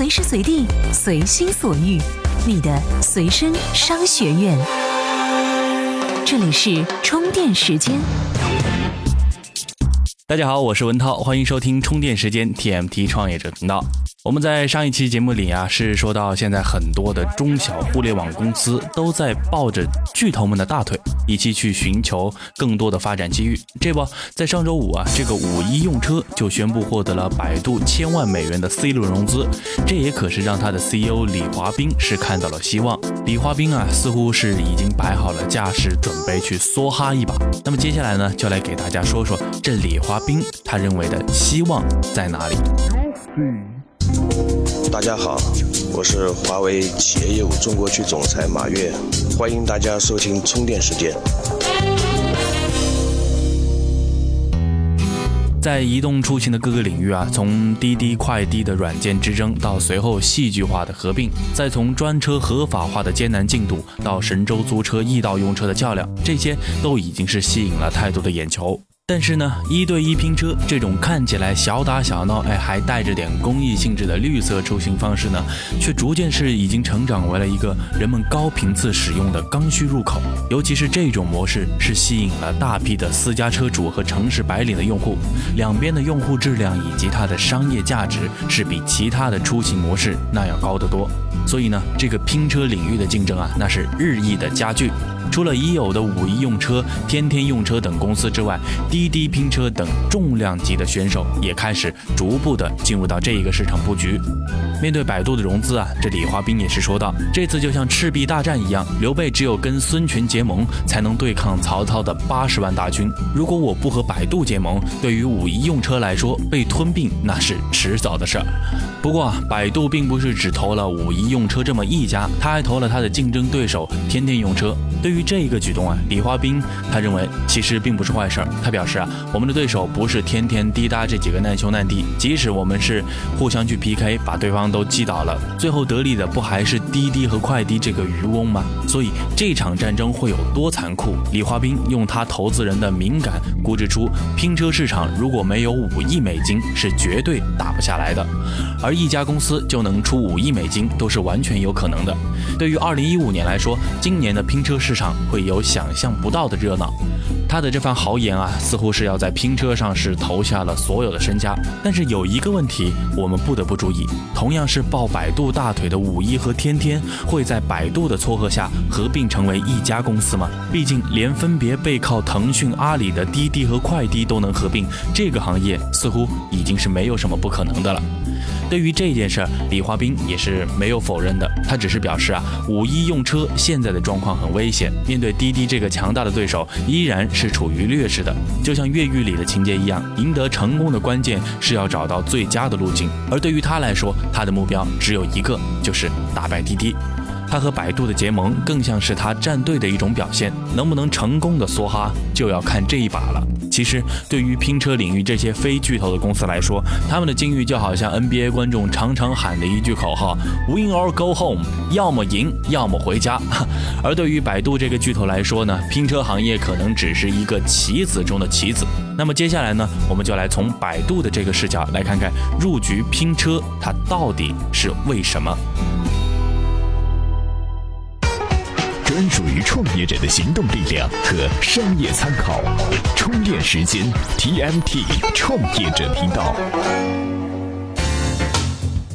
随时随地，随心所欲，你的随身商学院。这里是充电时间。大家好，我是文涛，欢迎收听充电时间 TMT 创业者频道。我们在上一期节目里啊，是说到现在很多的中小互联网公司都在抱着巨头们的大腿，一起去寻求更多的发展机遇。这不，在上周五啊，这个五一用车就宣布获得了百度千万美元的 C 轮融资，这也可是让他的 CEO 李华斌是看到了希望。李华斌啊，似乎是已经摆好了架势，准备去梭哈一把。那么接下来呢，就来给大家说说这李华斌他认为的希望在哪里。大家好，我是华为企业业务中国区总裁马跃，欢迎大家收听充电时间。在移动出行的各个领域啊，从滴滴快滴的软件之争到随后戏剧化的合并，再从专车合法化的艰难进度到神州租车易到用车的较量，这些都已经是吸引了太多的眼球。但是呢，一对一拼车这种看起来小打小闹，哎，还带着点公益性质的绿色出行方式呢，却逐渐是已经成长为了一个人们高频次使用的刚需入口。尤其是这种模式，是吸引了大批的私家车主和城市白领的用户。两边的用户质量以及它的商业价值，是比其他的出行模式那要高得多。所以呢，这个拼车领域的竞争啊，那是日益的加剧。除了已有的五一用车、天天用车等公司之外，滴滴拼车等重量级的选手也开始逐步的进入到这一个市场布局。面对百度的融资啊，这李华斌也是说道：“这次就像赤壁大战一样，刘备只有跟孙权结盟，才能对抗曹操的八十万大军。如果我不和百度结盟，对于五一用车来说，被吞并那是迟早的事儿。不过啊，百度并不是只投了五一用车这么一家，他还投了他的竞争对手天天用车。对于这一个举动啊，李华斌他认为其实并不是坏事儿。他表示啊，我们的对手不是天天滴答这几个难兄难弟，即使我们是互相去 PK，把对方都击倒了，最后得利的不还是滴滴和快滴这个渔翁吗？所以这场战争会有多残酷？李华斌用他投资人的敏感估值出，拼车市场如果没有五亿美金，是绝对打不下来的。而一家公司就能出五亿美金，都是完全有可能的。对于二零一五年来说，今年的拼车市场。会有想象不到的热闹。他的这番豪言啊，似乎是要在拼车上是投下了所有的身家。但是有一个问题，我们不得不注意：同样是抱百度大腿的五一和天天，会在百度的撮合下合并成为一家公司吗？毕竟连分别背靠腾讯、阿里的滴滴和快滴都能合并，这个行业似乎已经是没有什么不可能的了。对于这件事儿，李华斌也是没有否认的。他只是表示啊，五一用车现在的状况很危险，面对滴滴这个强大的对手，依然是处于劣势的。就像越狱里的情节一样，赢得成功的关键是要找到最佳的路径。而对于他来说，他的目标只有一个，就是打败滴滴。他和百度的结盟更像是他站队的一种表现，能不能成功的梭哈，就要看这一把了。其实，对于拼车领域这些非巨头的公司来说，他们的境遇就好像 NBA 观众常常喊的一句口号：“Win or go home”，要么赢，要么回家。而对于百度这个巨头来说呢，拼车行业可能只是一个棋子中的棋子。那么接下来呢，我们就来从百度的这个视角来看看入局拼车，它到底是为什么。专属于创业者的行动力量和商业参考，充电时间 TMT 创业者频道。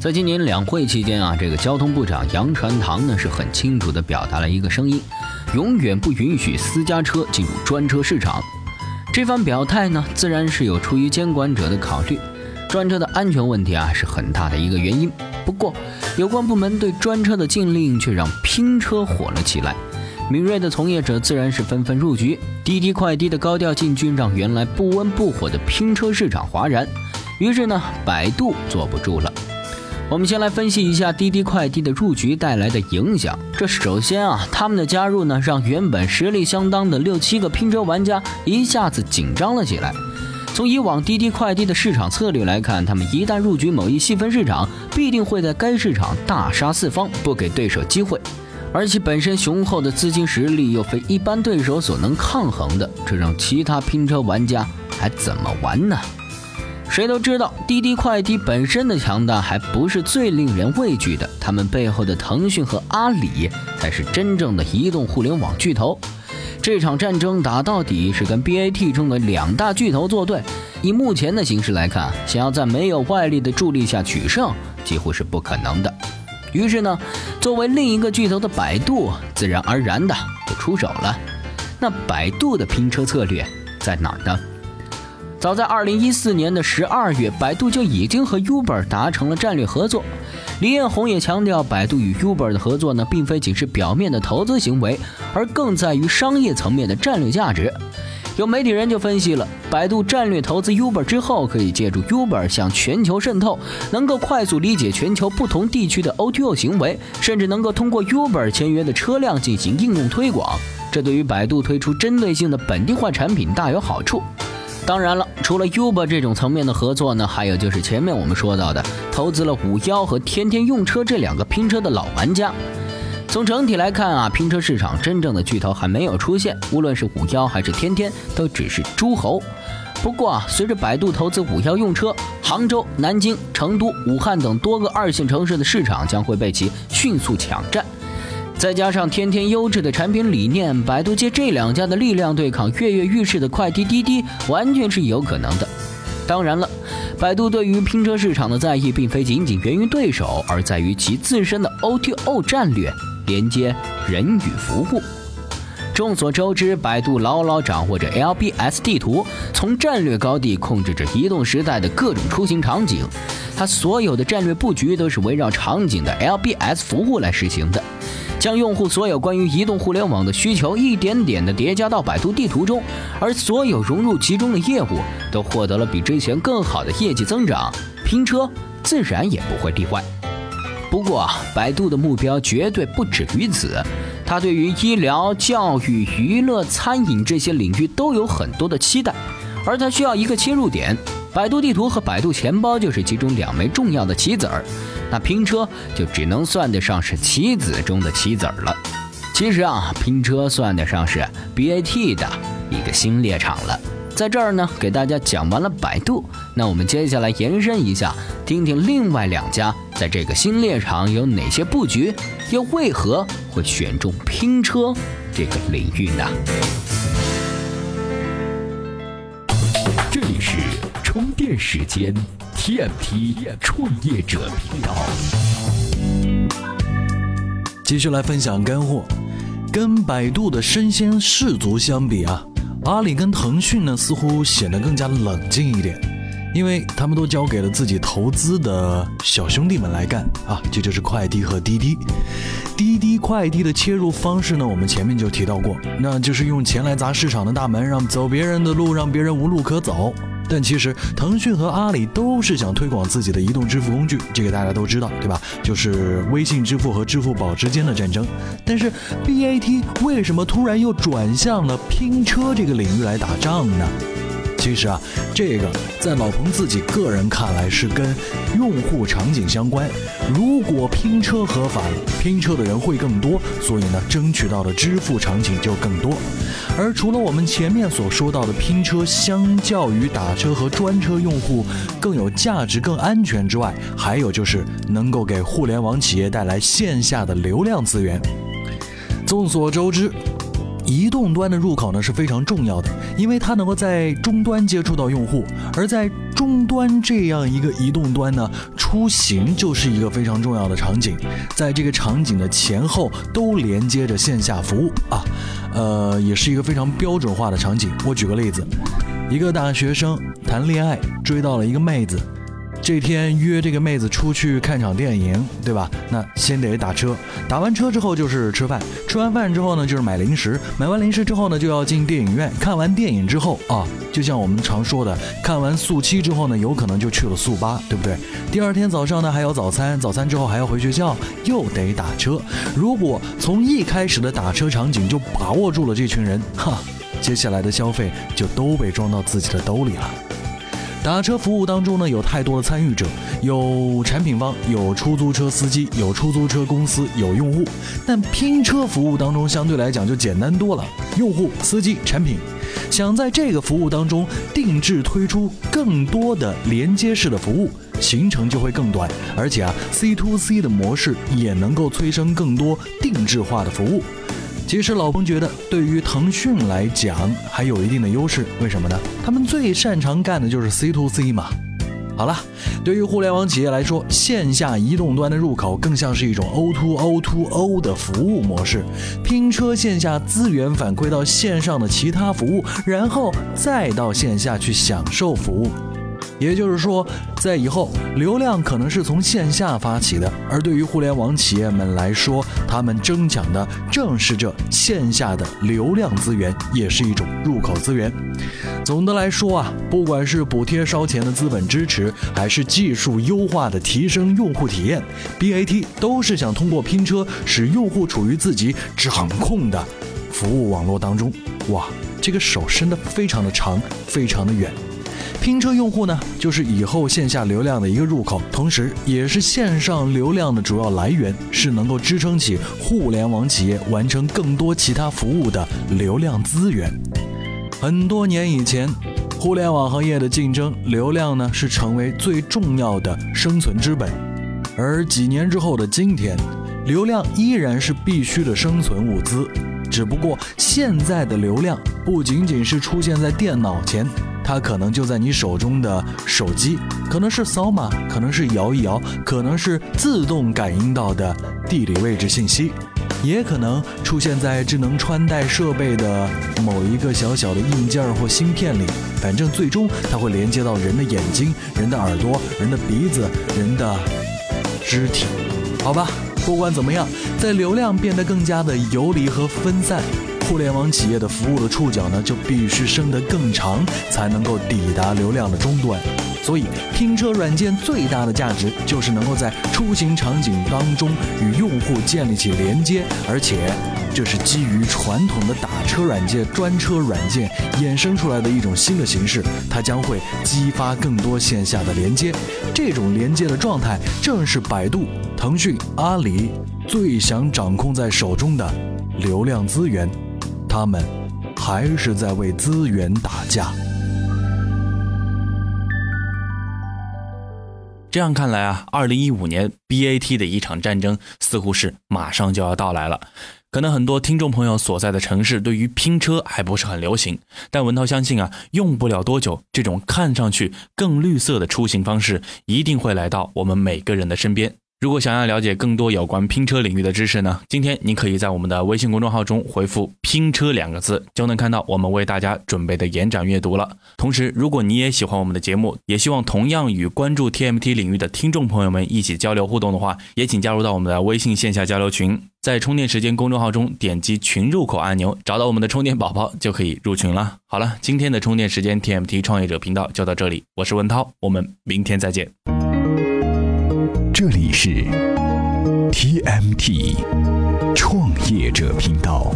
在今年两会期间啊，这个交通部长杨传堂呢是很清楚地表达了一个声音：永远不允许私家车进入专车市场。这番表态呢，自然是有出于监管者的考虑，专车的安全问题啊是很大的一个原因。不过，有关部门对专车的禁令却让拼车火了起来，敏锐的从业者自然是纷纷入局。滴滴快滴的高调进军让原来不温不火的拼车市场哗然，于是呢，百度坐不住了。我们先来分析一下滴滴快滴的入局带来的影响。这首先啊，他们的加入呢，让原本实力相当的六七个拼车玩家一下子紧张了起来。从以往滴滴快滴的市场策略来看，他们一旦入局某一细分市场，必定会在该市场大杀四方，不给对手机会。而其本身雄厚的资金实力又非一般对手所能抗衡的，这让其他拼车玩家还怎么玩呢？谁都知道，滴滴快滴本身的强大还不是最令人畏惧的，他们背后的腾讯和阿里才是真正的移动互联网巨头。这场战争打到底是跟 BAT 中的两大巨头作对。以目前的形势来看，想要在没有外力的助力下取胜，几乎是不可能的。于是呢，作为另一个巨头的百度，自然而然的就出手了。那百度的拼车策略在哪儿呢？早在二零一四年的十二月，百度就已经和 Uber 达成了战略合作。李彦宏也强调，百度与 Uber 的合作呢，并非仅是表面的投资行为，而更在于商业层面的战略价值。有媒体人就分析了，百度战略投资 Uber 之后，可以借助 Uber 向全球渗透，能够快速理解全球不同地区的 O2O 行为，甚至能够通过 Uber 签约的车辆进行应用推广。这对于百度推出针对性的本地化产品大有好处。当然了，除了 Uber 这种层面的合作呢，还有就是前面我们说到的，投资了五幺和天天用车这两个拼车的老玩家。从整体来看啊，拼车市场真正的巨头还没有出现，无论是五幺还是天天，都只是诸侯。不过啊，随着百度投资五幺用车，杭州、南京、成都、武汉等多个二线城市的市场将会被其迅速抢占。再加上天天优质的产品理念，百度借这两家的力量对抗跃跃欲试的快滴滴滴，完全是有可能的。当然了，百度对于拼车市场的在意，并非仅仅源于对手，而在于其自身的 O2O 战略，连接人与服务。众所周知，百度牢牢掌握着 LBS 地图，从战略高地控制着移动时代的各种出行场景，它所有的战略布局都是围绕场景的 LBS 服务来实行的。将用户所有关于移动互联网的需求一点点的叠加到百度地图中，而所有融入其中的业务都获得了比之前更好的业绩增长，拼车自然也不会例外。不过啊，百度的目标绝对不止于此，它对于医疗、教育、娱乐、餐饮这些领域都有很多的期待，而它需要一个切入点，百度地图和百度钱包就是其中两枚重要的棋子儿。那拼车就只能算得上是棋子中的棋子儿了。其实啊，拼车算得上是 BAT 的一个新猎场了。在这儿呢，给大家讲完了百度，那我们接下来延伸一下，听听另外两家在这个新猎场有哪些布局，又为何会选中拼车这个领域呢？这里是充电时间。TMT 创业者频道，继续来分享干货。跟百度的身先士卒相比啊，阿里跟腾讯呢似乎显得更加冷静一点，因为他们都交给了自己投资的小兄弟们来干啊，这就是快递和滴滴。滴滴快滴的切入方式呢，我们前面就提到过，那就是用钱来砸市场的大门，让走别人的路，让别人无路可走。但其实，腾讯和阿里都是想推广自己的移动支付工具，这个大家都知道，对吧？就是微信支付和支付宝之间的战争。但是，BAT 为什么突然又转向了拼车这个领域来打仗呢？其实啊，这个在老彭自己个人看来是跟用户场景相关。如果拼车合法，拼车的人会更多，所以呢，争取到的支付场景就更多。而除了我们前面所说到的拼车，相较于打车和专车用户更有价值、更安全之外，还有就是能够给互联网企业带来线下的流量资源。众所周知。移动端的入口呢是非常重要的，因为它能够在终端接触到用户，而在终端这样一个移动端呢，出行就是一个非常重要的场景，在这个场景的前后都连接着线下服务啊，呃，也是一个非常标准化的场景。我举个例子，一个大学生谈恋爱追到了一个妹子。这天约这个妹子出去看场电影，对吧？那先得打车，打完车之后就是吃饭，吃完饭之后呢就是买零食，买完零食之后呢就要进电影院，看完电影之后啊，就像我们常说的，看完速七之后呢，有可能就去了速八，对不对？第二天早上呢还有早餐，早餐之后还要回学校，又得打车。如果从一开始的打车场景就把握住了这群人，哈，接下来的消费就都被装到自己的兜里了。打车服务当中呢，有太多的参与者，有产品方，有出租车司机，有出租车公司，有用户。但拼车服务当中相对来讲就简单多了，用户、司机、产品。想在这个服务当中定制推出更多的连接式的服务，行程就会更短，而且啊，C to C 的模式也能够催生更多定制化的服务。其实老彭觉得，对于腾讯来讲还有一定的优势，为什么呢？他们最擅长干的就是 C to C 嘛。好了，对于互联网企业来说，线下移动端的入口更像是一种 O to O to O 的服务模式，拼车线下资源反馈到线上的其他服务，然后再到线下去享受服务。也就是说，在以后，流量可能是从线下发起的，而对于互联网企业们来说，他们争抢的正是这线下的流量资源，也是一种入口资源。总的来说啊，不管是补贴烧钱的资本支持，还是技术优化的提升用户体验，BAT 都是想通过拼车使用户处于自己掌控的服务网络当中。哇，这个手伸得非常的长，非常的远。拼车用户呢，就是以后线下流量的一个入口，同时也是线上流量的主要来源，是能够支撑起互联网企业完成更多其他服务的流量资源。很多年以前，互联网行业的竞争，流量呢是成为最重要的生存之本，而几年之后的今天，流量依然是必须的生存物资，只不过现在的流量不仅仅是出现在电脑前。它可能就在你手中的手机，可能是扫码，可能是摇一摇，可能是自动感应到的地理位置信息，也可能出现在智能穿戴设备的某一个小小的硬件或芯片里。反正最终它会连接到人的眼睛、人的耳朵、人的鼻子、人的肢体。好吧，不管怎么样，在流量变得更加的游离和分散。互联网企业的服务的触角呢，就必须伸得更长，才能够抵达流量的终端。所以，拼车软件最大的价值就是能够在出行场景当中与用户建立起连接，而且这是基于传统的打车软件、专车软件衍生出来的一种新的形式。它将会激发更多线下的连接，这种连接的状态正是百度、腾讯、阿里最想掌控在手中的流量资源。他们还是在为资源打架。这样看来啊，二零一五年 BAT 的一场战争似乎是马上就要到来了。可能很多听众朋友所在的城市对于拼车还不是很流行，但文涛相信啊，用不了多久，这种看上去更绿色的出行方式一定会来到我们每个人的身边。如果想要了解更多有关拼车领域的知识呢？今天你可以在我们的微信公众号中回复“拼车”两个字，就能看到我们为大家准备的延展阅读了。同时，如果你也喜欢我们的节目，也希望同样与关注 TMT 领域的听众朋友们一起交流互动的话，也请加入到我们的微信线下交流群，在充电时间公众号中点击群入口按钮，找到我们的充电宝宝就可以入群了。好了，今天的充电时间 TMT 创业者频道就到这里，我是文涛，我们明天再见。是 TMT 创业者频道。